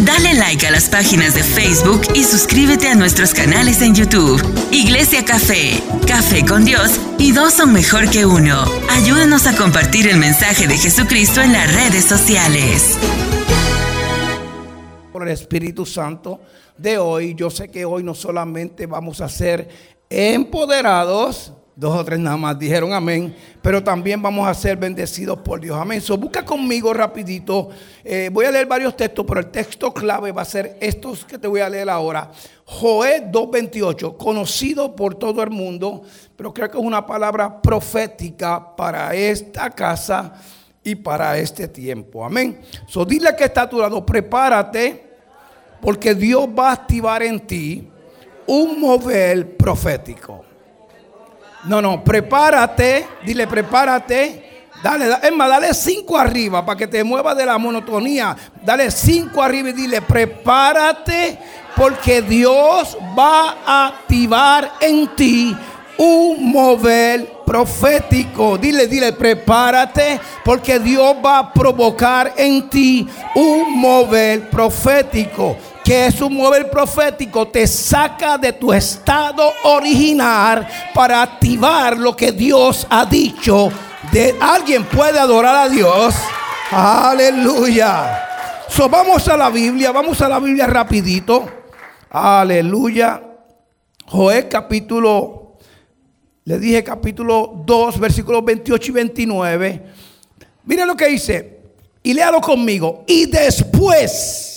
Dale like a las páginas de Facebook y suscríbete a nuestros canales en YouTube. Iglesia Café, Café con Dios y dos son mejor que uno. Ayúdanos a compartir el mensaje de Jesucristo en las redes sociales. Por el Espíritu Santo de hoy, yo sé que hoy no solamente vamos a ser empoderados, Dos o tres nada más dijeron amén. Pero también vamos a ser bendecidos por Dios. Amén. So, busca conmigo rapidito. Eh, voy a leer varios textos, pero el texto clave va a ser estos que te voy a leer ahora. Joé 2.28, conocido por todo el mundo, pero creo que es una palabra profética para esta casa y para este tiempo. Amén. So, dile que está a tu lado, prepárate, porque Dios va a activar en ti un mover profético. No, no, prepárate, dile prepárate. Dale, es dale cinco arriba para que te muevas de la monotonía. Dale cinco arriba y dile, prepárate porque Dios va a activar en ti un mover profético. Dile, dile, prepárate porque Dios va a provocar en ti un mover profético que es un mover profético, te saca de tu estado original para activar lo que Dios ha dicho. De, alguien puede adorar a Dios. Aleluya. So, vamos a la Biblia, vamos a la Biblia rapidito. Aleluya. Joel capítulo, le dije capítulo 2, versículos 28 y 29. Mira lo que dice. Y léalo conmigo. Y después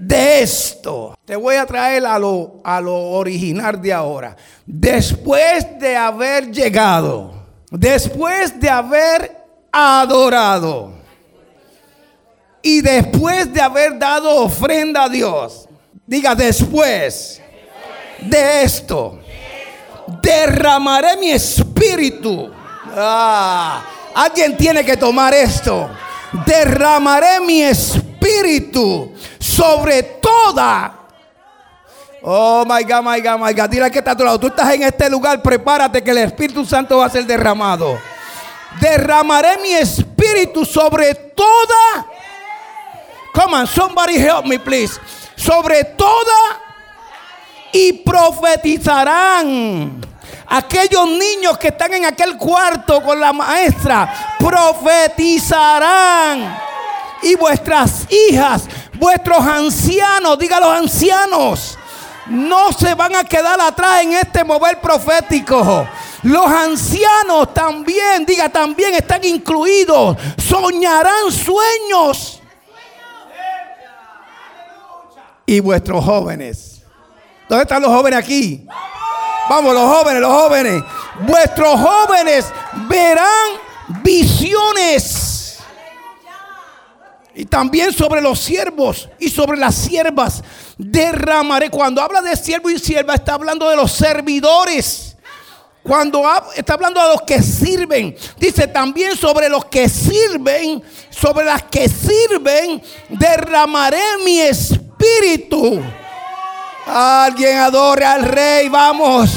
de esto. Te voy a traer a lo, a lo original de ahora. Después de haber llegado, después de haber adorado y después de haber dado ofrenda a Dios, diga después de esto, derramaré mi espíritu. Ah, alguien tiene que tomar esto. Derramaré mi espíritu sobre toda. Oh my God, my God, my God. Dile que está a tu lado. Tú estás en este lugar, prepárate que el Espíritu Santo va a ser derramado. Derramaré mi espíritu sobre toda. Come on, somebody help me, please. Sobre toda y profetizarán. Aquellos niños que están en aquel cuarto con la maestra profetizarán. Y vuestras hijas Vuestros ancianos, diga los ancianos, no se van a quedar atrás en este mover profético. Los ancianos también, diga, también están incluidos. Soñarán sueños. Y vuestros jóvenes. ¿Dónde están los jóvenes aquí? Vamos, los jóvenes, los jóvenes. Vuestros jóvenes verán visiones y también sobre los siervos y sobre las siervas derramaré. Cuando habla de siervo y sierva, está hablando de los servidores. Cuando está hablando de los que sirven, dice también sobre los que sirven, sobre las que sirven, derramaré mi espíritu. Alguien adore al rey, vamos.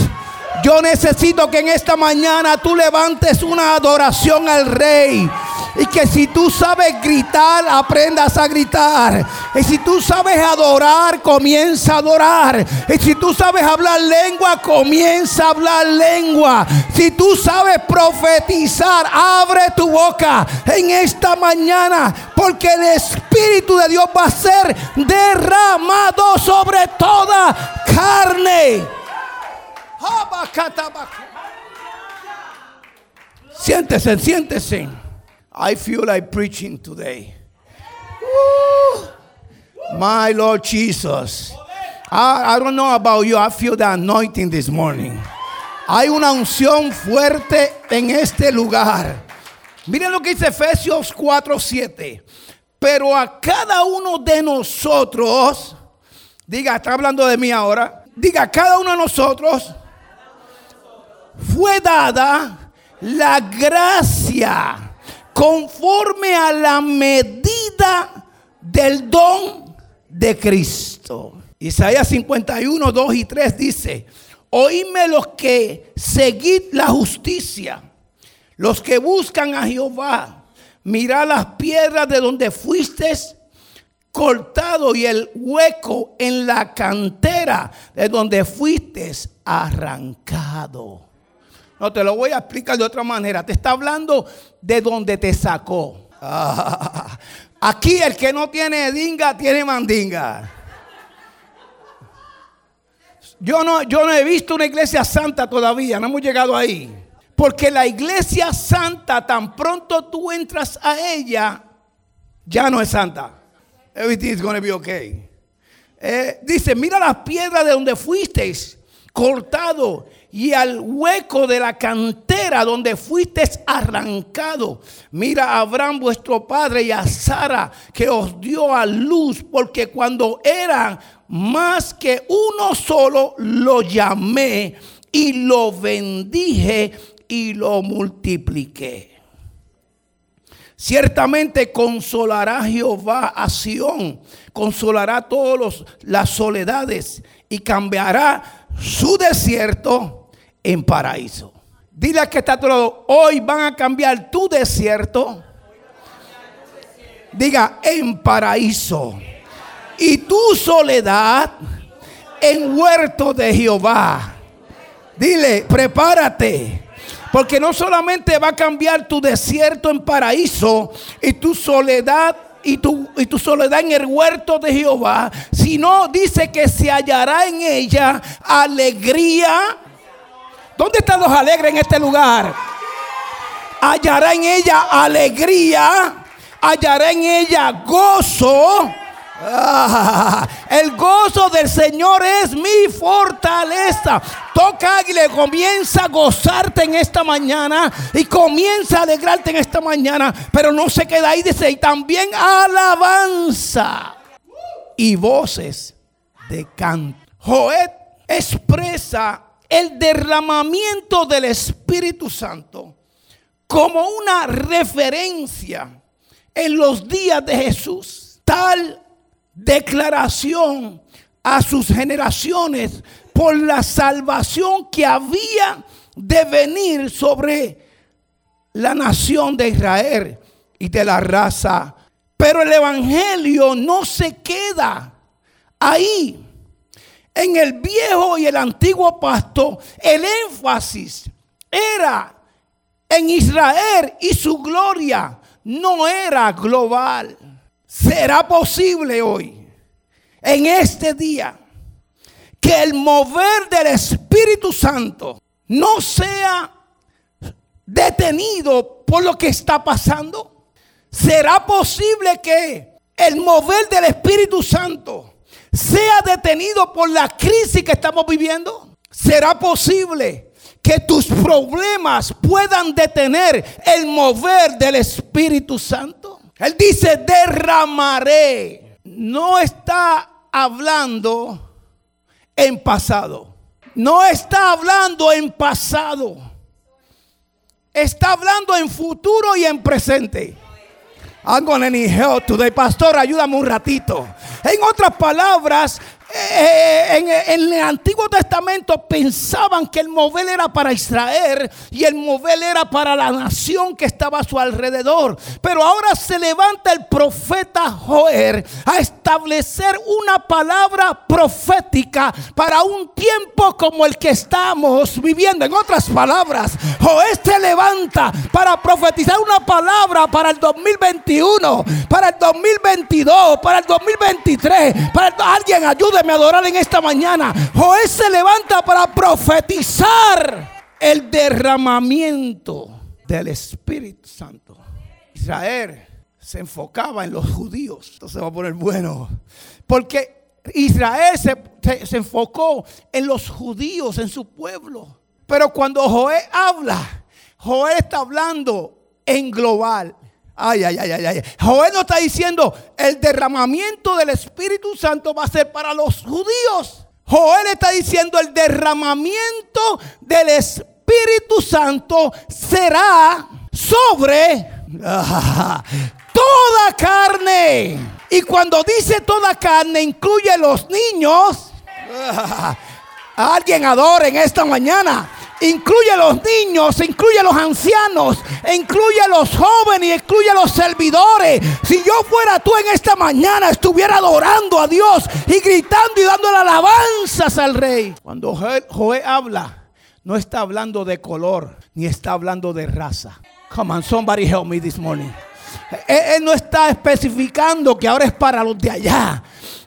Yo necesito que en esta mañana tú levantes una adoración al rey. Y que si tú sabes gritar, aprendas a gritar. Y si tú sabes adorar, comienza a adorar. Y si tú sabes hablar lengua, comienza a hablar lengua. Si tú sabes profetizar, abre tu boca en esta mañana. Porque el Espíritu de Dios va a ser derramado sobre toda carne. Siéntese, siéntese. I feel like preaching today. My Lord Jesus. I, don't know about you. I feel the anointing this morning. Hay una unción fuerte en este lugar. Miren lo que dice Efesios 4:7. Pero a cada uno de nosotros, diga, está hablando de mí ahora. Diga, a cada uno de nosotros fue dada la gracia conforme a la medida del don de Cristo. Isaías 51, 2 y 3 dice, oíme los que seguid la justicia, los que buscan a Jehová, mirad las piedras de donde fuisteis cortado y el hueco en la cantera de donde fuiste arrancado. No te lo voy a explicar de otra manera. Te está hablando de donde te sacó. aquí el que no tiene dinga tiene mandinga. Yo no, yo no he visto una iglesia santa todavía, no hemos llegado ahí. Porque la iglesia santa, tan pronto tú entras a ella, ya no es santa. Everything's to be okay. Eh, dice, mira las piedras de donde fuisteis cortado y al hueco de la cantera donde fuiste arrancado. Mira a Abraham vuestro padre y a Sara que os dio a luz, porque cuando eran más que uno solo, lo llamé y lo bendije y lo multipliqué. Ciertamente consolará Jehová a Sión, consolará todas las soledades y cambiará su desierto en paraíso. Dile a que está todo hoy van a cambiar tu desierto. Diga, en paraíso. Y tu soledad en huerto de Jehová. Dile, prepárate. Porque no solamente va a cambiar tu desierto en paraíso y tu soledad y tu, y tu soledad en el huerto de Jehová, sino dice que se hallará en ella alegría. ¿Dónde están los alegres en este lugar? Hallará en ella alegría, hallará en ella gozo Ah, el gozo del Señor es mi fortaleza. Toca le comienza a gozarte en esta mañana y comienza a alegrarte en esta mañana. Pero no se queda ahí, dice, y también alabanza y voces de canto. Joed expresa el derramamiento del Espíritu Santo como una referencia en los días de Jesús. Tal declaración a sus generaciones por la salvación que había de venir sobre la nación de Israel y de la raza. Pero el Evangelio no se queda ahí. En el viejo y el antiguo pasto, el énfasis era en Israel y su gloria, no era global. ¿Será posible hoy, en este día, que el mover del Espíritu Santo no sea detenido por lo que está pasando? ¿Será posible que el mover del Espíritu Santo sea detenido por la crisis que estamos viviendo? ¿Será posible que tus problemas puedan detener el mover del Espíritu Santo? Él dice, derramaré. No está hablando en pasado. No está hablando en pasado. Está hablando en futuro y en presente. I'm gonna need help today. Pastor, ayúdame un ratito. En otras palabras, eh, en, el Antiguo Testamento pensaban que el mover era para Israel y el mover era para la nación que estaba a su alrededor. Pero ahora se levanta el profeta Joel a establecer una palabra profética para un tiempo como el que estamos viviendo. En otras palabras, Joel se levanta para profetizar una palabra para el 2021, para el 2022, para el 2023. Para alguien ayude me adorar en esta mañana. Joel se levanta para profetizar el derramamiento del Espíritu Santo. Israel se enfocaba en los judíos. Esto se va a poner bueno. Porque Israel se, se enfocó en los judíos, en su pueblo. Pero cuando Joel habla, Joel está hablando en global. Ay, ay, ay, ay, ay. Joel no está diciendo el derramamiento del Espíritu Santo va a ser para los judíos. Joel está diciendo el derramamiento del Espíritu Santo será sobre toda carne. Y cuando dice toda carne incluye los niños. alguien adora en esta mañana incluye a los niños, incluye a los ancianos, incluye a los jóvenes, incluye a los servidores. Si yo fuera tú en esta mañana, estuviera adorando a Dios y gritando y dándole alabanzas al rey. Cuando Joé habla, no está hablando de color, ni está hablando de raza. Come on, somebody help me this morning. Él, no está especificando que ahora es para los de allá.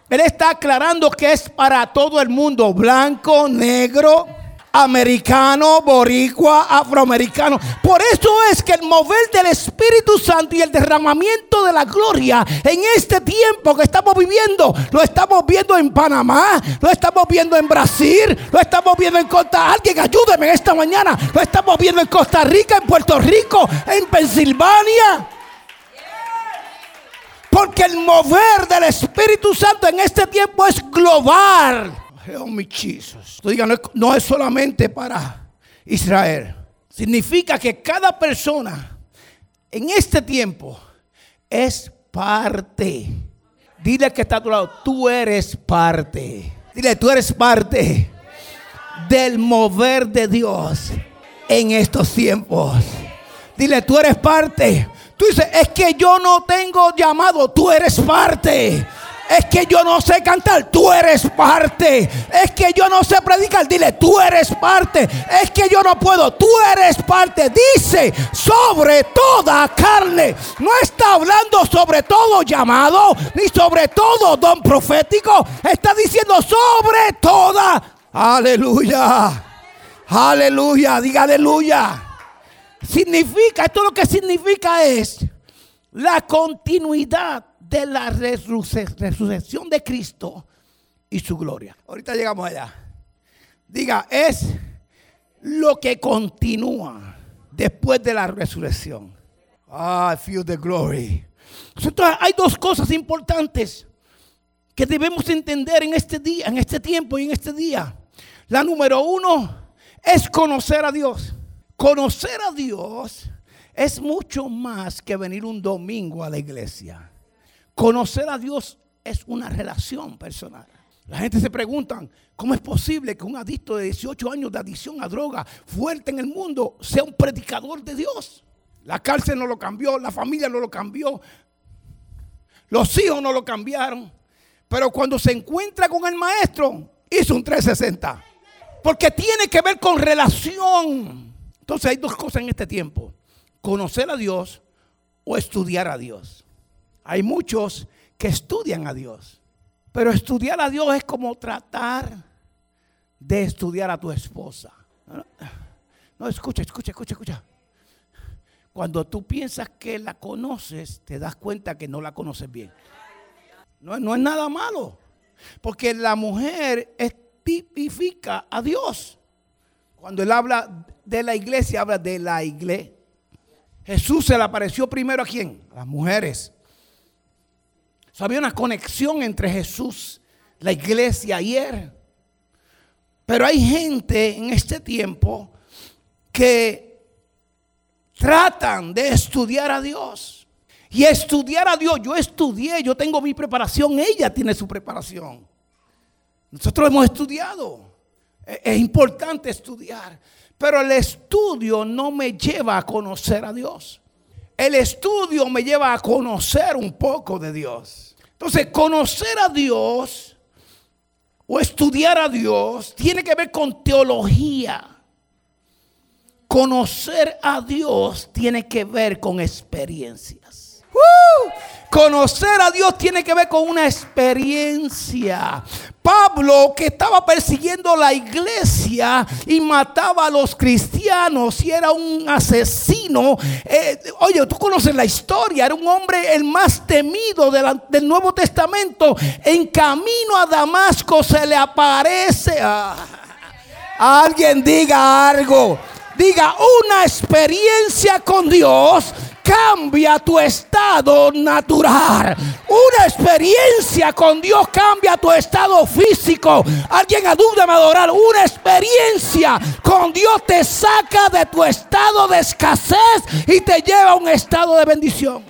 Él está aclarando que es para todo el mundo, blanco, negro, americano, boricua, afroamericano. Por eso es que el mover del Espíritu Santo y el derramamiento de la gloria en este tiempo que estamos viviendo, lo estamos viendo en Panamá, lo estamos viendo en Brasil, lo estamos viendo en Costa. Alguien ayúdeme esta mañana. Lo estamos viendo en Costa Rica, en Puerto Rico, en Pensilvania. Porque el mover del Espíritu Santo en este tiempo es global. Oh, mi no es solamente para Israel. Significa que cada persona en este tiempo es parte. Dile que está a tu lado, tú eres parte. Dile, tú eres parte del mover de Dios en estos tiempos. Dile, tú eres parte. Tú dices, es que yo no tengo llamado, tú eres parte. Es que yo no sé cantar, tú eres parte. Es que yo no sé predicar, dile, tú eres parte. Es que yo no puedo, tú eres parte. Dice, sobre toda carne. No está hablando sobre todo llamado, ni sobre todo don profético. Está diciendo sobre toda. Aleluya. Aleluya, diga aleluya. Significa, esto lo que significa es la continuidad de la resurrección de Cristo y su gloria. Ahorita llegamos allá. Diga, es lo que continúa después de la resurrección. Ah, I feel the glory. Entonces hay dos cosas importantes que debemos entender en este día, en este tiempo y en este día. La número uno es conocer a Dios. Conocer a Dios es mucho más que venir un domingo a la iglesia. Conocer a Dios es una relación personal. La gente se pregunta, ¿cómo es posible que un adicto de 18 años de adicción a droga fuerte en el mundo sea un predicador de Dios? La cárcel no lo cambió, la familia no lo cambió, los hijos no lo cambiaron. Pero cuando se encuentra con el maestro, hizo un 360. Porque tiene que ver con relación. Entonces hay dos cosas en este tiempo. Conocer a Dios o estudiar a Dios. Hay muchos que estudian a Dios. Pero estudiar a Dios es como tratar de estudiar a tu esposa. No, escucha, escucha, escucha, escucha. Cuando tú piensas que la conoces, te das cuenta que no la conoces bien. No, no es nada malo. Porque la mujer tipifica a Dios. Cuando él habla de la iglesia, habla de la iglesia. Jesús se le apareció primero a quién? A las mujeres había una conexión entre Jesús, la iglesia él. Pero hay gente en este tiempo que tratan de estudiar a Dios. Y estudiar a Dios, yo estudié, yo tengo mi preparación, ella tiene su preparación. Nosotros hemos estudiado. E-, es importante estudiar. Pero el estudio no me lleva a conocer a Dios. El estudio me lleva a conocer un poco de Dios. Entonces, conocer a Dios o estudiar a Dios tiene que ver con teología. Conocer a Dios tiene que ver con experiencias. Conocer a Dios tiene que ver con una experiencia. Pablo, que estaba persiguiendo la iglesia y mataba a los cristianos y era un asesino. Eh, oye, tú conoces la historia, era un hombre el más temido del Nuevo Testamento. En camino a Damasco se le aparece. alguien diga algo. Diga una experiencia con Dios cambia tu estado natural. Una experiencia con Dios cambia tu estado físico. Alguien adúltame a adorar. Una experiencia con Dios te saca de tu estado de escasez y te lleva a un estado de bendición.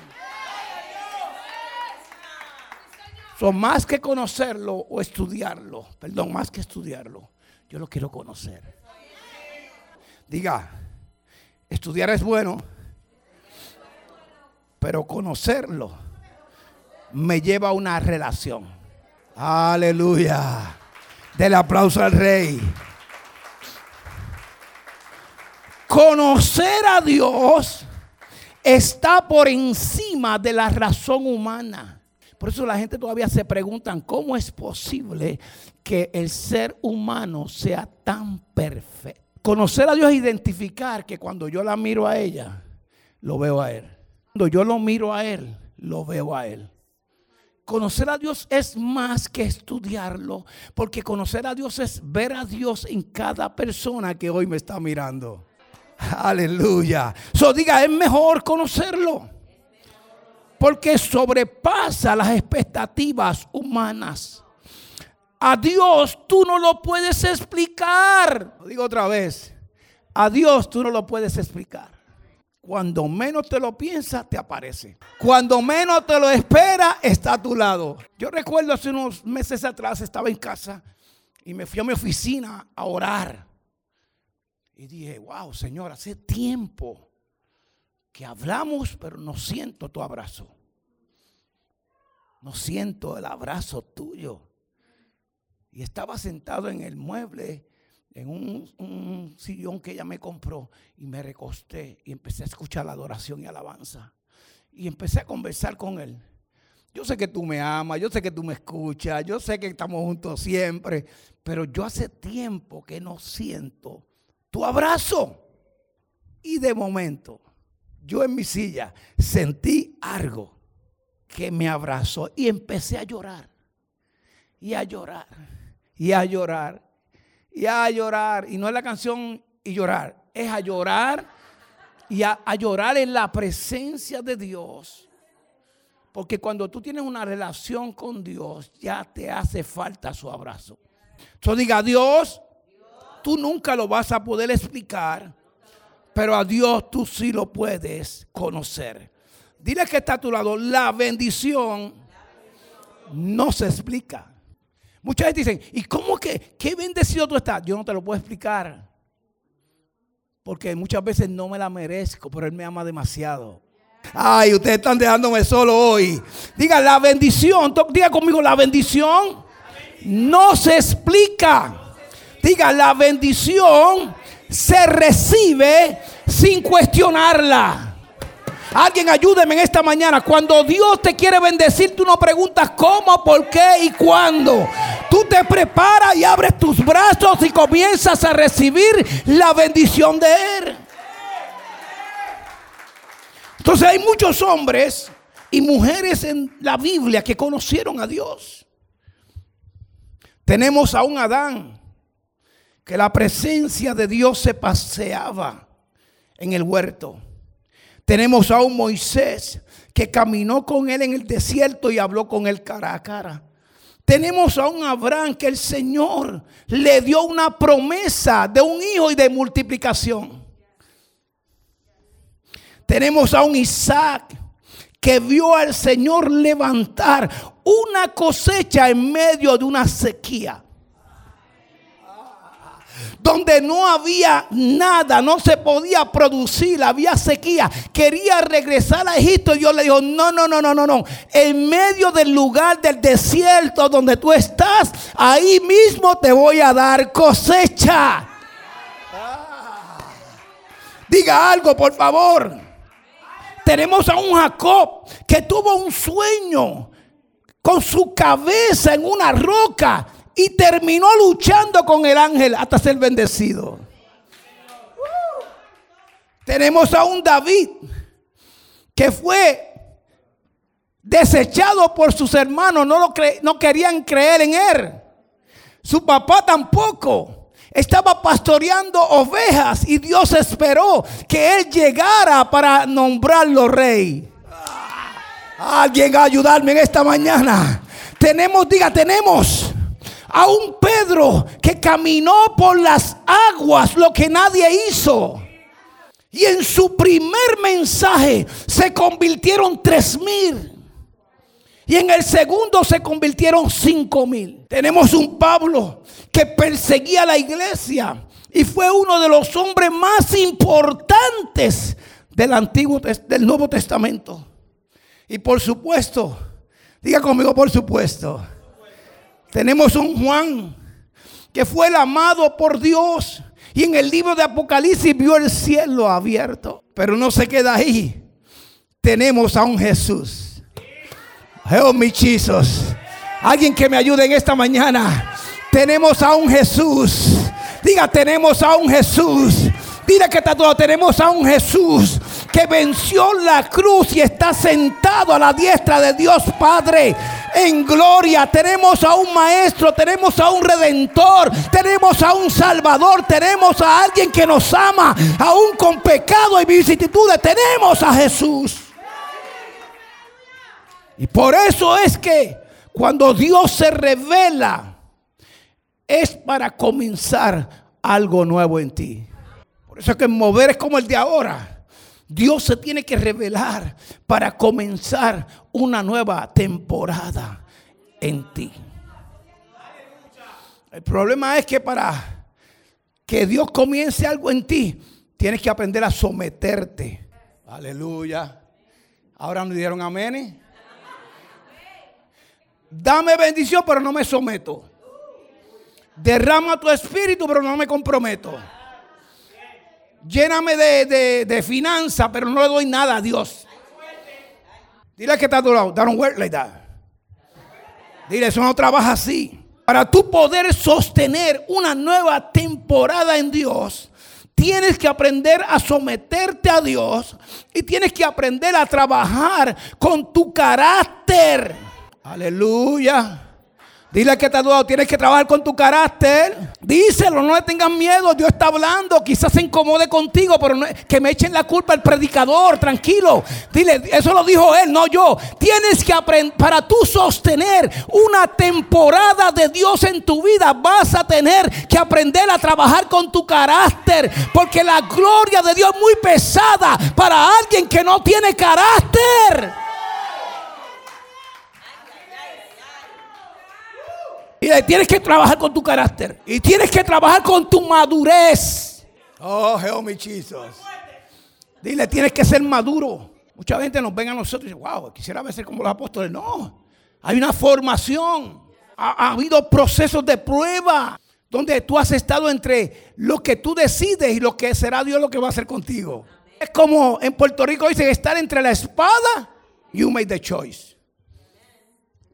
Son más que conocerlo o estudiarlo. Perdón, más que estudiarlo. Yo lo quiero conocer. Diga, estudiar es bueno, pero conocerlo me lleva a una relación. Aleluya. Del aplauso al rey. Conocer a Dios está por encima de la razón humana. Por eso la gente todavía se preguntan cómo es posible que el ser humano sea tan perfecto. Conocer a Dios es identificar que cuando yo la miro a ella, lo veo a Él. Cuando yo lo miro a Él, lo veo a Él. Conocer a Dios es más que estudiarlo, porque conocer a Dios es ver a Dios en cada persona que hoy me está mirando. Aleluya. So diga, es mejor conocerlo. Porque sobrepasa las expectativas humanas. A Dios tú no lo puedes explicar. Lo digo otra vez. A Dios tú no lo puedes explicar. Cuando menos te lo piensas, te aparece. Cuando menos te lo espera, está a tu lado. Yo recuerdo hace unos meses atrás, estaba en casa y me fui a mi oficina a orar. Y dije, wow, Señor, hace tiempo que hablamos, pero no siento tu abrazo. No siento el abrazo tuyo. Y estaba sentado en el mueble, en un, sillón que ella me compró, y me recosté y empecé a escuchar la adoración y alabanza. Y empecé a conversar con él. Yo sé que tú me amas, yo sé que tú me escuchas, yo sé que estamos juntos siempre, pero yo hace tiempo que no siento tu abrazo. Y de momento, yo en mi silla sentí algo que me abrazó y empecé a llorar. Y a llorar. Y a llorar. Y a llorar. Y no es la canción y llorar. Es a llorar y a, llorar en la presencia de Dios. Porque cuando tú tienes una relación con Dios, ya te hace falta su abrazo. Entonces diga, Dios, tú nunca lo vas a poder explicar, pero a Dios tú sí lo puedes conocer. Dile que está a tu lado, la bendición no se explica. Muchas veces dicen, ¿y cómo que, qué bendecido tú estás? Yo no te lo puedo explicar. Porque muchas veces no me la merezco, pero Él me ama demasiado. Ay, ustedes están dejándome solo hoy. Diga, la bendición, diga conmigo, la bendición no se explica. Diga, la bendición se recibe sin cuestionarla. Alguien ayúdeme en esta mañana. Cuando Dios te quiere bendecir, tú no preguntas cómo, por qué y cuándo. Tú te preparas y abres tus brazos y comienzas a recibir la bendición de Él. Entonces hay muchos hombres y mujeres en la Biblia que conocieron a Dios. Tenemos a un Adán que la presencia de Dios se paseaba en el huerto. Tenemos a un Moisés que caminó con él en el desierto y habló con él cara a cara. Tenemos a un Abraham que el Señor le dio una promesa de un hijo y de multiplicación. Tenemos a un Isaac que vio al Señor levantar una cosecha en medio de una sequía donde no había nada, no se podía producir, había sequía. Quería regresar a Egipto Dios le dijo, no, no, no, no, no, no. En medio del lugar del desierto donde tú estás, ahí mismo te voy a dar cosecha. Diga algo, por favor. Tenemos a un Jacob que tuvo un sueño con su cabeza en una roca y terminó luchando con el ángel hasta ser bendecido. Tenemos a un David que fue desechado por sus hermanos, no, lo no querían creer en él. Su papá tampoco. Estaba pastoreando ovejas y Dios esperó que él llegara para nombrarlo rey. Alguien a ayudarme en esta mañana. Tenemos, diga, tenemos a un Pedro que caminó por las aguas, lo que nadie hizo. Y en su primer mensaje se convirtieron tres mil. Y en el segundo se convirtieron cinco mil. Tenemos un Pablo que perseguía la iglesia y fue uno de los hombres más importantes del Antiguo del Nuevo Testamento. Y por supuesto, diga conmigo por supuesto, tenemos un Juan que fue el amado por Dios y en el libro de Apocalipsis vio el cielo abierto, pero no se queda ahí. Tenemos a un Jesús. Oh, mis Alguien que me ayude en esta mañana. Tenemos a un Jesús. Diga, tenemos a un Jesús. Diga que está todo. Tenemos a un Jesús que venció la cruz y está sentado a la diestra de Dios Padre en gloria. Tenemos a un maestro, tenemos a un redentor, tenemos a un salvador, tenemos a alguien que nos ama, aún con pecado y vicisitudes. Tenemos a Jesús. Y por eso es que cuando Dios se revela, es para comenzar algo nuevo en ti. Por eso es que mover es como el de ahora. Dios se tiene que revelar para comenzar una nueva temporada en ti. El problema es que para que Dios comience algo en ti, tienes que aprender a someterte. Aleluya. Ahora me dieron amén. Dame bendición, pero no me someto. Derrama tu espíritu, pero no me comprometo. Lléname de, de, finanzas, pero no le doy nada a Dios. Dile que está a tu lado. Don't work. Dile, eso no trabaja así. Para tú poder sostener una nueva temporada en Dios, tienes que aprender a someterte a Dios y tienes que aprender a trabajar con tu carácter. Aleluya. Dile que te ha dudado, tienes que trabajar con tu carácter. Díselo, no le tengan miedo. Dios está hablando. Quizás se incomode contigo, pero que me echen la culpa el predicador. Tranquilo. Dile, eso lo dijo él, no yo. Tienes que aprender, para tú sostener una temporada de Dios en tu vida, vas a tener que aprender a trabajar con tu carácter. Porque la gloria de Dios es muy pesada para alguien que no tiene carácter. Y tienes que trabajar con tu carácter. Y tienes que trabajar con tu madurez. Oh, help me, Jesus. Dile, tienes que ser maduro. Mucha gente nos ven a nosotros y dice, wow, quisiera ser como los apóstoles. No, hay una formación. Ha, ha habido procesos de prueba donde tú has estado entre lo que tú decides y lo que será Dios lo que va a hacer contigo. Es como en Puerto Rico dicen estar entre la espada. You made the choice.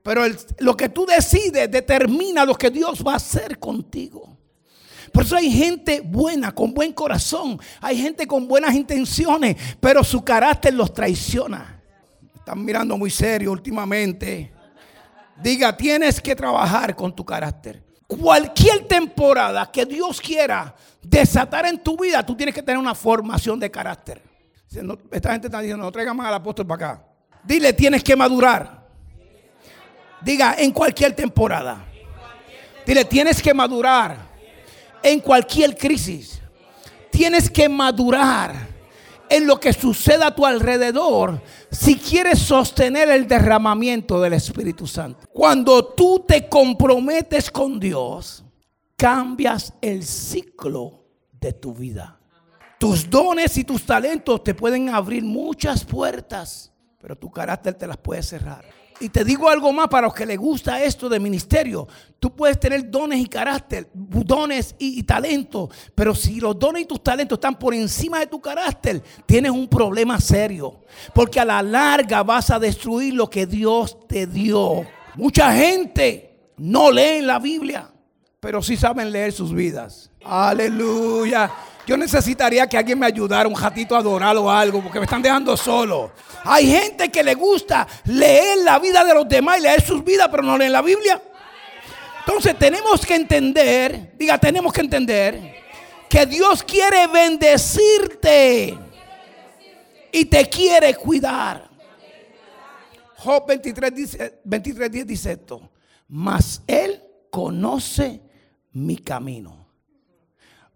Pero lo que tú decides determina lo que Dios va a hacer contigo. Por eso hay gente buena, con buen corazón. Hay gente con buenas intenciones, pero su carácter los traiciona. Están mirando muy serio últimamente. Diga, tienes que trabajar con tu carácter. Cualquier temporada que Dios quiera desatar en tu vida, tú tienes que tener una formación de carácter. Esta gente está diciendo, no traigan más al apóstol para acá. Dile, tienes que madurar. Diga, en cualquier temporada. Dile, tienes que madurar en cualquier crisis. Tienes que madurar en lo que suceda a tu alrededor si quieres sostener el derramamiento del Espíritu Santo. Cuando tú te comprometes con Dios, cambias el ciclo de tu vida. Tus dones y tus talentos te pueden abrir muchas puertas, pero tu carácter te las puede cerrar. Y te digo algo más para los que les gusta esto de ministerio. Tú puedes tener dones y carácter, dones y, talento, pero si los dones y tus talentos están por encima de tu carácter, tienes un problema serio. Porque a la larga vas a destruir lo que Dios te dio. Mucha gente no lee la Biblia, pero sí saben leer sus vidas. Aleluya. Yo necesitaría que alguien me ayudara, un ratito a adorar o algo, porque me están dejando solo. Hay gente que le gusta leer la vida de los demás y leer sus vidas, pero no leen la Biblia. Entonces tenemos que entender, diga, tenemos que entender que Dios quiere bendecirte y te quiere cuidar. Job 23, dice, 23 10 dice esto, mas Él conoce mi camino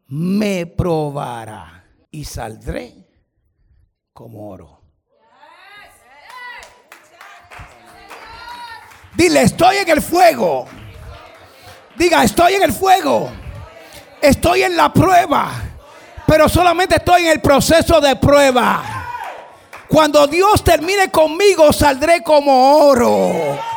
me probará y saldré como oro. Dile, estoy en el fuego. Diga, estoy en el fuego. Estoy en la prueba, pero solamente estoy en el proceso de prueba. Cuando Dios termine conmigo, saldré como oro.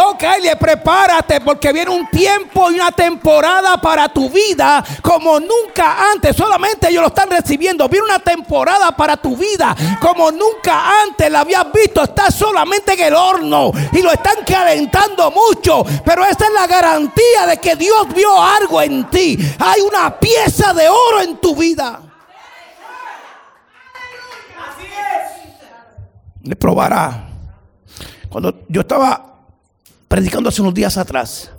Toca y prepárate porque viene un tiempo y una temporada para tu vida como nunca antes. Solamente ellos lo están recibiendo. Viene una temporada para tu vida como nunca antes la habías visto. Está solamente en el horno y lo están calentando mucho. Pero esa es la garantía de que Dios vio algo en ti. Hay una pieza de oro en tu vida. Así es. Le probará. Cuando yo estaba predicando hace unos días atrás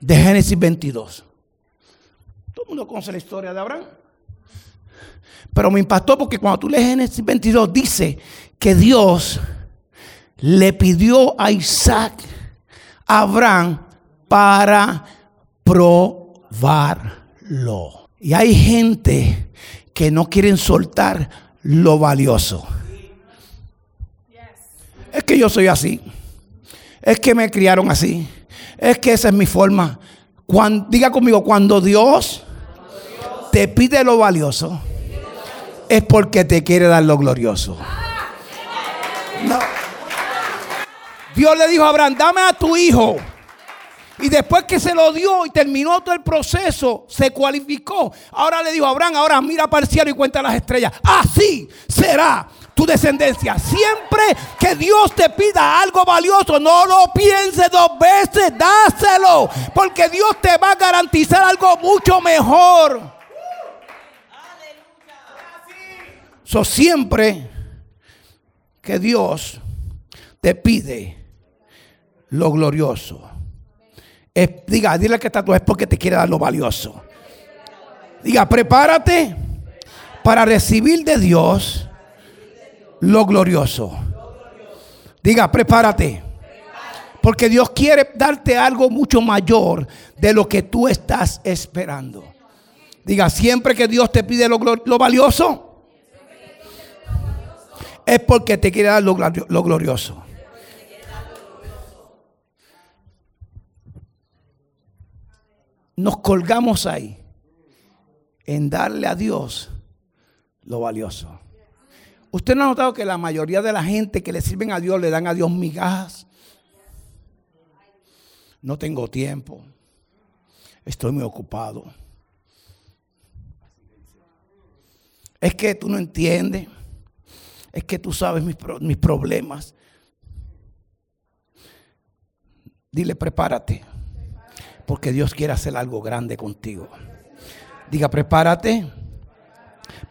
de Génesis 22. Todo el mundo conoce la historia de Abraham. Pero me impactó porque cuando tú lees Génesis 22 dice que Dios le pidió a Isaac, a Abraham, para probarlo. Y hay gente que no quieren soltar lo valioso. Es que yo soy así. Es que me criaron así. Es que esa es mi forma. diga conmigo, cuando Dios te pide lo valioso, es porque te quiere dar lo glorioso. Dios le dijo a Abraham, dame a tu hijo. Y después que se lo dio y terminó todo el proceso, se cualificó. Ahora le dijo a Abraham, ahora mira para el cielo y cuenta las estrellas. Así será tu descendencia. Siempre que Dios te pida algo valioso, no lo pienses dos veces, dáselo. Porque Dios te va a garantizar algo mucho mejor. So, siempre que Dios te pide lo glorioso, diga, dile que está tú es porque te quiere dar lo valioso. Diga, prepárate para recibir de Dios lo glorioso. Diga, prepárate. Porque Dios quiere darte algo mucho mayor de lo que tú estás esperando. Diga, siempre que Dios te pide lo, valioso, es porque te quiere dar lo, lo glorioso. Nos colgamos ahí en darle a Dios lo valioso. ¿Usted no ha notado que la mayoría de la gente que le sirven a Dios le dan a Dios migajas? No tengo tiempo. Estoy muy ocupado. Es que tú no entiendes. Es que tú sabes mis, mis problemas. Dile, prepárate. Porque Dios quiere hacer algo grande contigo. Diga, prepárate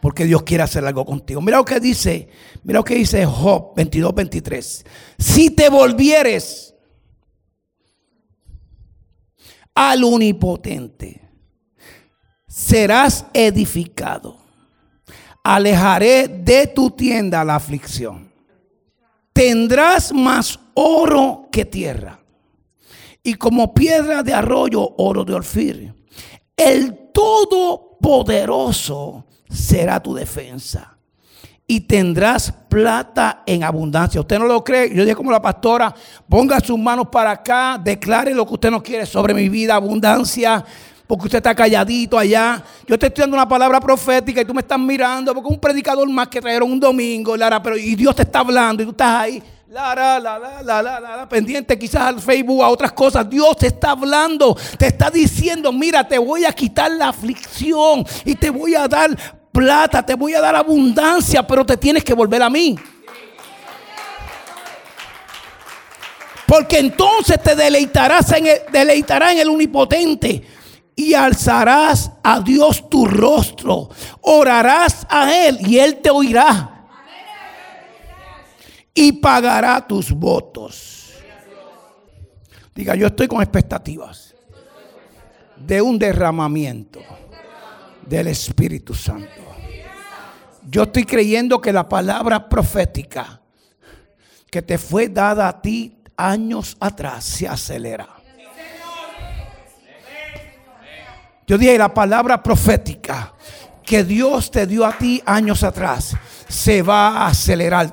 porque Dios quiere hacer algo contigo. Mira lo que dice, mira lo que dice Job 22, 23. Si te volvieres al unipotente, serás edificado. Alejaré de tu tienda la aflicción. Tendrás más oro que tierra. Y como piedra de arroyo, oro de orfir. El Todopoderoso será tu defensa. Y tendrás plata en abundancia. ¿Usted no lo cree? Yo dije como la pastora, ponga sus manos para acá, declare lo que usted no quiere sobre mi vida, abundancia, porque usted está calladito allá. Yo te estoy dando una palabra profética y tú me estás mirando, porque un predicador más que trajeron un domingo, Lara, pero y Dios te está hablando y tú estás ahí. La, la, la, la, la, la, pendiente quizás al Facebook, a otras cosas. Dios te está hablando, te está diciendo, mira, te voy a quitar la aflicción y te voy a dar plata, te voy a dar abundancia, pero te tienes que volver a mí. Porque entonces te deleitarás en el, deleitarás en el unipotente y alzarás a Dios tu rostro. Orarás a Él y Él te oirá. Y pagará tus votos. Diga, yo estoy con expectativas de un derramamiento del Espíritu Santo. Yo estoy creyendo que la palabra profética que te fue dada a ti años atrás se acelera. Yo dije la palabra profética que Dios te dio a ti años atrás se va a acelerar.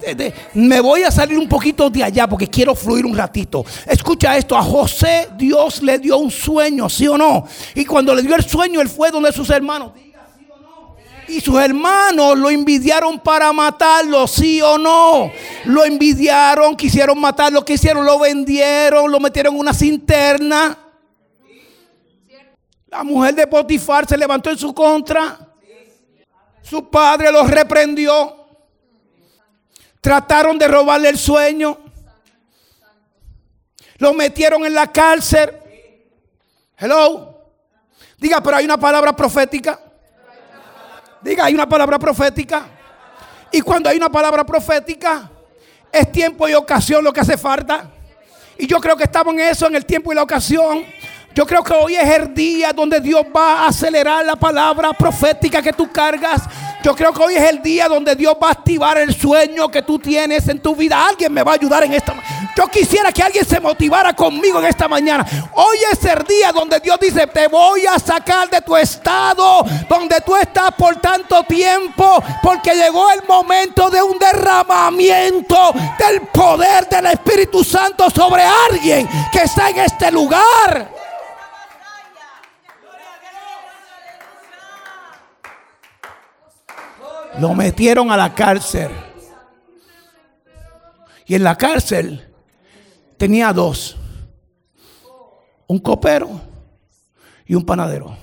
Me voy a salir un poquito de allá porque quiero fluir un ratito. Escucha esto, a José Dios le dio un sueño, ¿sí o no? Y cuando le dio el sueño, él fue donde sus hermanos. Y sus hermanos lo envidiaron para matarlo, sí o no. Lo envidiaron, quisieron matarlo, quisieron, lo vendieron, lo metieron en una cinterna. La mujer de Potifar se levantó en su contra. Su padre los reprendió. Trataron de robarle el sueño. Lo metieron en la cárcel. Hello. Diga, pero hay una palabra profética. Diga, hay una palabra profética. Y cuando hay una palabra profética, es tiempo y ocasión lo que hace falta. Y yo creo que estamos en eso, en el tiempo y la ocasión. Yo creo que hoy es el día donde Dios va a acelerar la palabra profética que tú cargas. Yo creo que hoy es el día donde Dios va a activar el sueño que tú tienes en tu vida. Alguien me va a ayudar en esta. Yo quisiera que alguien se motivara conmigo en esta mañana. Hoy es el día donde Dios dice, te voy a sacar de tu estado donde tú estás por tanto tiempo, porque llegó el momento de un derramamiento del poder del Espíritu Santo sobre alguien que está en este lugar. Lo metieron a la cárcel. Y en la cárcel tenía dos. Un copero y un panadero.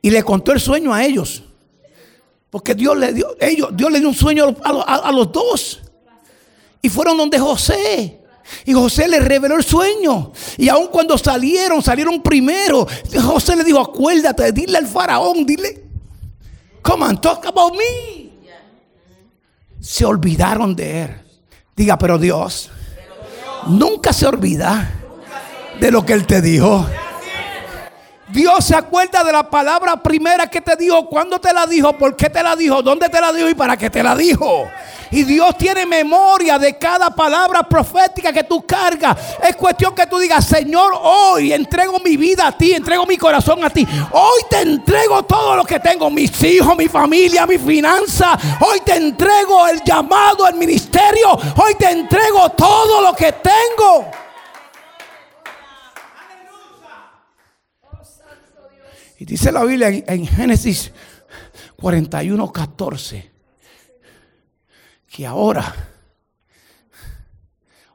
Y le contó el sueño a ellos. Porque Dios le dio, ellos, Dios le dio un sueño a, los dos. Y fueron donde José. Y José le reveló el sueño. Y aun cuando salieron, salieron primero. José le dijo, acuérdate, dile al faraón, dile, come on, talk about me se olvidaron de él. Diga, pero Dios, nunca se olvida de lo que él te dijo. Dios se acuerda de la palabra primera que te dijo, cuándo te la dijo, por qué te la dijo, dónde te la dijo y para qué te la dijo. Y Dios tiene memoria de cada palabra profética que tú cargas. Es cuestión que tú digas, Señor, hoy entrego mi vida a ti, entrego mi corazón a ti. Hoy te entrego todo lo que tengo, mis hijos, mi familia, mi finanza. Hoy te entrego el llamado, el ministerio. Hoy te entrego todo lo que tengo. Y dice la Biblia en, Génesis 41, 14, que ahora,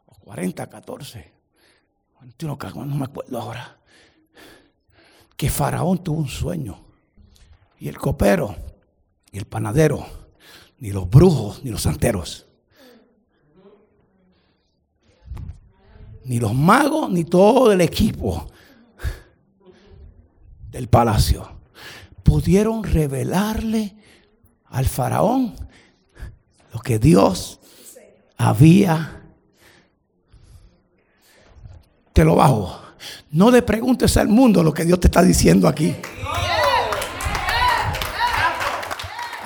o 40, 14, no me acuerdo ahora, que Faraón tuvo un sueño. Y el copero, y el panadero, ni los brujos, ni los santeros, ni los magos, ni todo el equipo del palacio, pudieron revelarle al faraón lo que Dios había. Te lo bajo. No le preguntes al mundo lo que Dios te está diciendo aquí.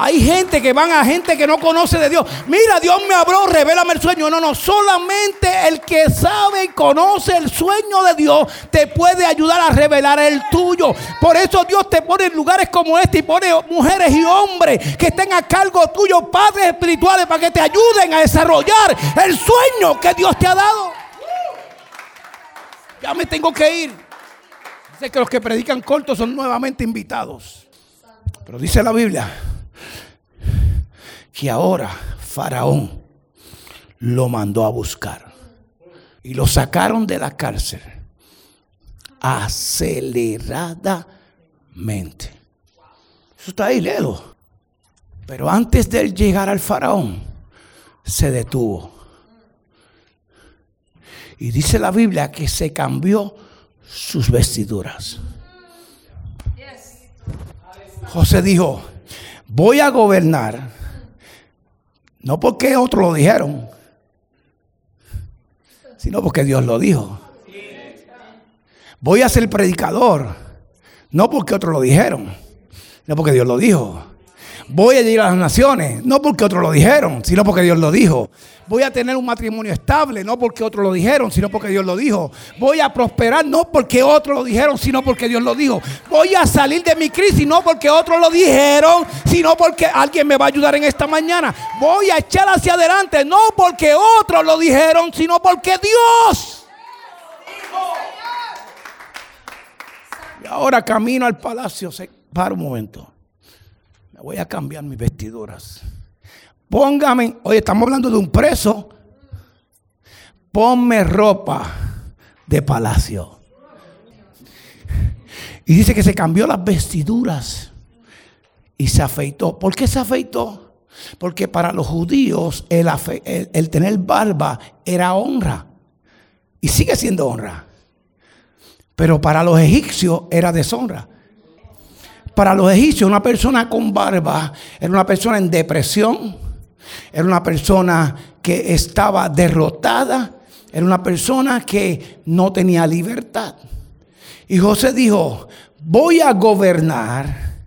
Hay gente que van a gente que no conoce de Dios. Mira, Dios me habló, revélame el sueño. No, no, solamente el que sabe y conoce el sueño de Dios te puede ayudar a revelar el tuyo. Por eso Dios te pone en lugares como este y pone mujeres y hombres que estén a cargo tuyo, padres espirituales, para que te ayuden a desarrollar el sueño que Dios te ha dado. Ya me tengo que ir. Dice que los que predican cortos son nuevamente invitados. Pero dice la Biblia que ahora Faraón lo mandó a buscar. Y lo sacaron de la cárcel aceleradamente. Eso está ahí, léelo. Pero antes de él llegar al faraón, se detuvo. Y dice la Biblia que se cambió sus vestiduras. José dijo, voy a gobernar no porque otros lo dijeron, sino porque Dios lo dijo. Voy a ser predicador, no porque otros lo dijeron, no porque Dios lo dijo. Voy a ir a las naciones, no porque otros lo dijeron, sino porque Dios lo dijo. Voy a tener un matrimonio estable, no porque otros lo dijeron, sino porque Dios lo dijo. Voy a prosperar, no porque otros lo dijeron, sino porque Dios lo dijo. Voy a salir de mi crisis, no porque otros lo dijeron, sino porque alguien me va a ayudar en esta mañana. Voy a echar hacia adelante, no porque otros lo dijeron, sino porque Dios. Y ahora camino al palacio. Para un momento. Voy a cambiar mis vestiduras. Póngame, oye, estamos hablando de un preso. Ponme ropa de palacio. Y dice que se cambió las vestiduras y se afeitó. ¿Por qué se afeitó? Porque para los judíos el, tener barba era honra. Y sigue siendo honra. Pero para los egipcios era deshonra. Para los egipcios una persona con barba era una persona en depresión, era una persona que estaba derrotada, era una persona que no tenía libertad. Y José dijo, voy a gobernar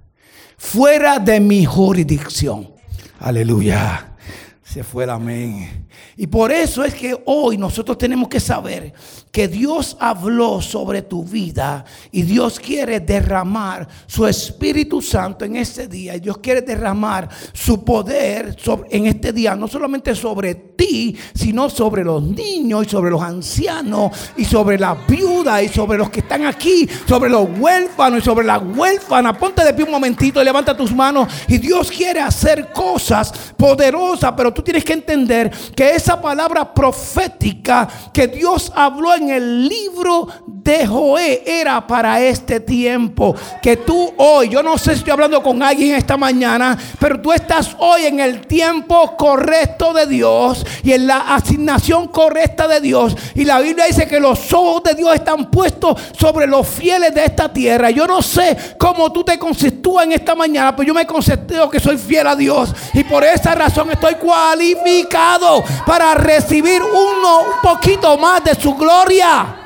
fuera de mi jurisdicción. Aleluya. Se fue el amén. Y por eso es que hoy nosotros tenemos que saber que Dios habló sobre tu vida y Dios quiere derramar su Espíritu Santo en este día. Y Dios quiere derramar su poder en este día, no solamente sobre ti, sino sobre los niños y sobre los ancianos y sobre la viuda y sobre los que están aquí, sobre los huérfanos y sobre la huérfana. Ponte de pie un momentito y levanta tus manos. Y Dios quiere hacer cosas poderosas, pero tú tienes que entender que esa palabra profética que Dios habló en el libro de Joé era para este tiempo. Que tú hoy, yo no sé si estoy hablando con alguien esta mañana, pero tú estás hoy en el tiempo correcto de Dios y en la asignación correcta de Dios. Y la Biblia dice que los ojos de Dios están puestos sobre los fieles de esta tierra. Yo no sé cómo tú te constituyas en esta mañana, pero yo me considero que soy fiel a Dios. Y por esa razón estoy cualificado para recibir uno, un poquito más de su gloria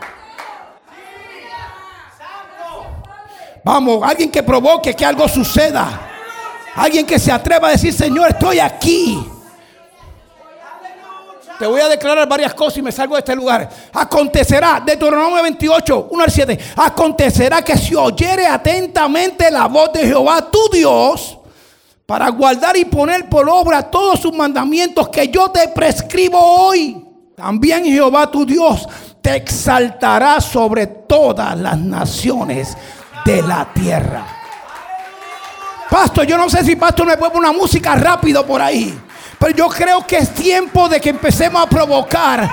Vamos, alguien que provoque que algo suceda. Alguien que se atreva a decir, Señor, estoy aquí. Te voy a declarar varias cosas y me salgo de este lugar. Acontecerá, de Deuteronomio 28, 1 al 7. Acontecerá que si oyere atentamente la voz de Jehová tu Dios, para guardar y poner por obra todos sus mandamientos que yo te prescribo hoy. También Jehová tu Dios te exaltará sobre todas las naciones de la tierra. Pastor, yo no sé si Pastor me pone una música rápido por ahí. Pero yo creo que es tiempo de que empecemos a provocar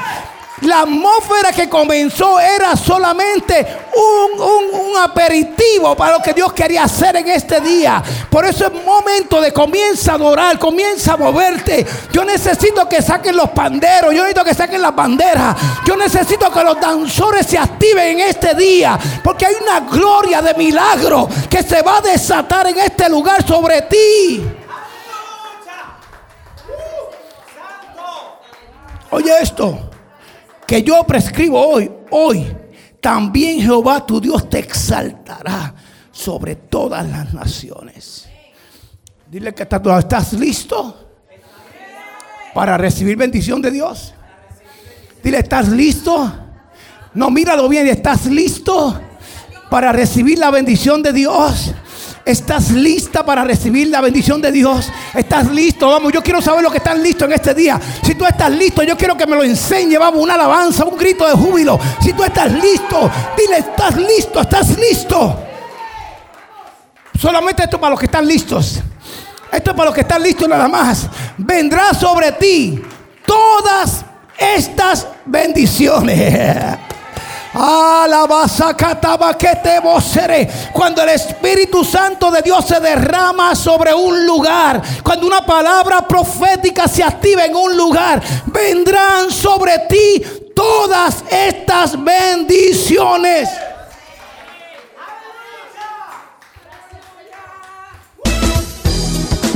la atmósfera que comenzó era solamente un, aperitivo para lo que Dios quería hacer en este día. Por eso es momento de comienza a adorar, comienza a moverte. Yo necesito que saquen los panderos, yo necesito que saquen las banderas. Yo necesito que los danzores se activen en este día. Porque hay una gloria de milagro que se va a desatar en este lugar sobre ti. Oye esto que yo prescribo hoy, hoy, también Jehová tu Dios te exaltará sobre todas las naciones. Dile que estás listo para recibir bendición de Dios. Dile, ¿estás listo? No, míralo bien, ¿estás listo para recibir la bendición de Dios? ¿Estás lista para recibir la bendición de Dios? ¿Estás listo? Vamos, yo quiero saber lo que están listos en este día. Si tú estás listo, yo quiero que me lo enseñe. Vamos, una alabanza, un grito de júbilo. Si tú estás listo, dile, estás listo, estás listo. Solamente esto para los que están listos. Esto es para los que están listos nada más. Vendrá sobre ti todas estas bendiciones. Cuando el Espíritu Santo de Dios se derrama sobre un lugar, cuando una palabra profética se activa en un lugar, vendrán sobre ti todas estas bendiciones.